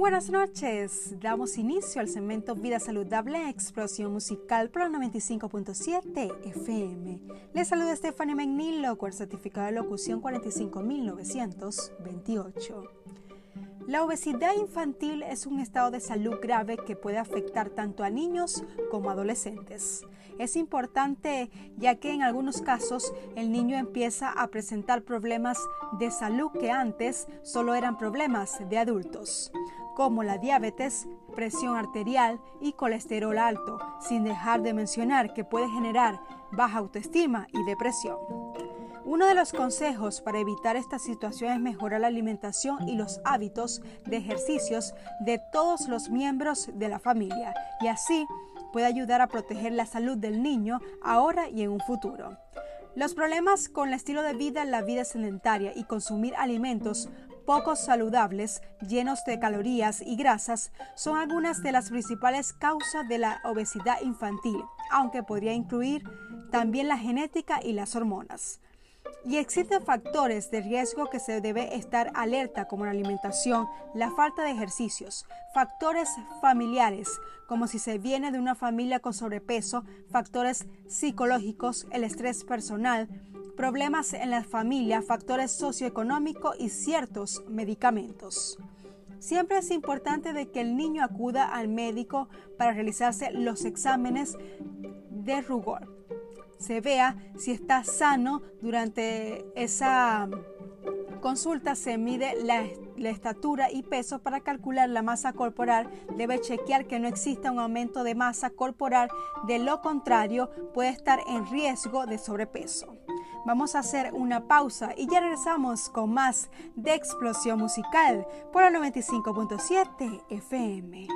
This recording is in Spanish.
buenas noches. Damos inicio al segmento Vida Saludable Explosión Musical Pro 95.7 FM. Les saluda Stephanie McNeil, con certificado de locución 45928. La obesidad infantil es un estado de salud grave que puede afectar tanto a niños como a adolescentes. Es importante ya que en algunos casos el niño empieza a presentar problemas de salud que antes solo eran problemas de adultos, como la diabetes, presión arterial y colesterol alto, sin dejar de mencionar que puede generar baja autoestima y depresión. Uno de los consejos para evitar esta situación es mejorar la alimentación y los hábitos de ejercicios de todos los miembros de la familia y así puede ayudar a proteger la salud del niño ahora y en un futuro. Los problemas con el estilo de vida, la vida sedentaria y consumir alimentos poco saludables, llenos de calorías y grasas, son algunas de las principales causas de la obesidad infantil, aunque podría incluir también la genética y las hormonas. Y existen factores de riesgo que se debe estar alerta como la alimentación, la falta de ejercicios, factores familiares como si se viene de una familia con sobrepeso, factores psicológicos, el estrés personal, problemas en la familia, factores socioeconómicos y ciertos medicamentos. Siempre es importante de que el niño acuda al médico para realizarse los exámenes de rugor se vea si está sano durante esa consulta se mide la, estatura y peso para calcular la masa corporal. Debe chequear que no exista un aumento de masa corporal. De lo contrario, puede estar en riesgo de sobrepeso. Vamos a hacer una pausa y ya regresamos con más de explosión musical por el 95.7 FM.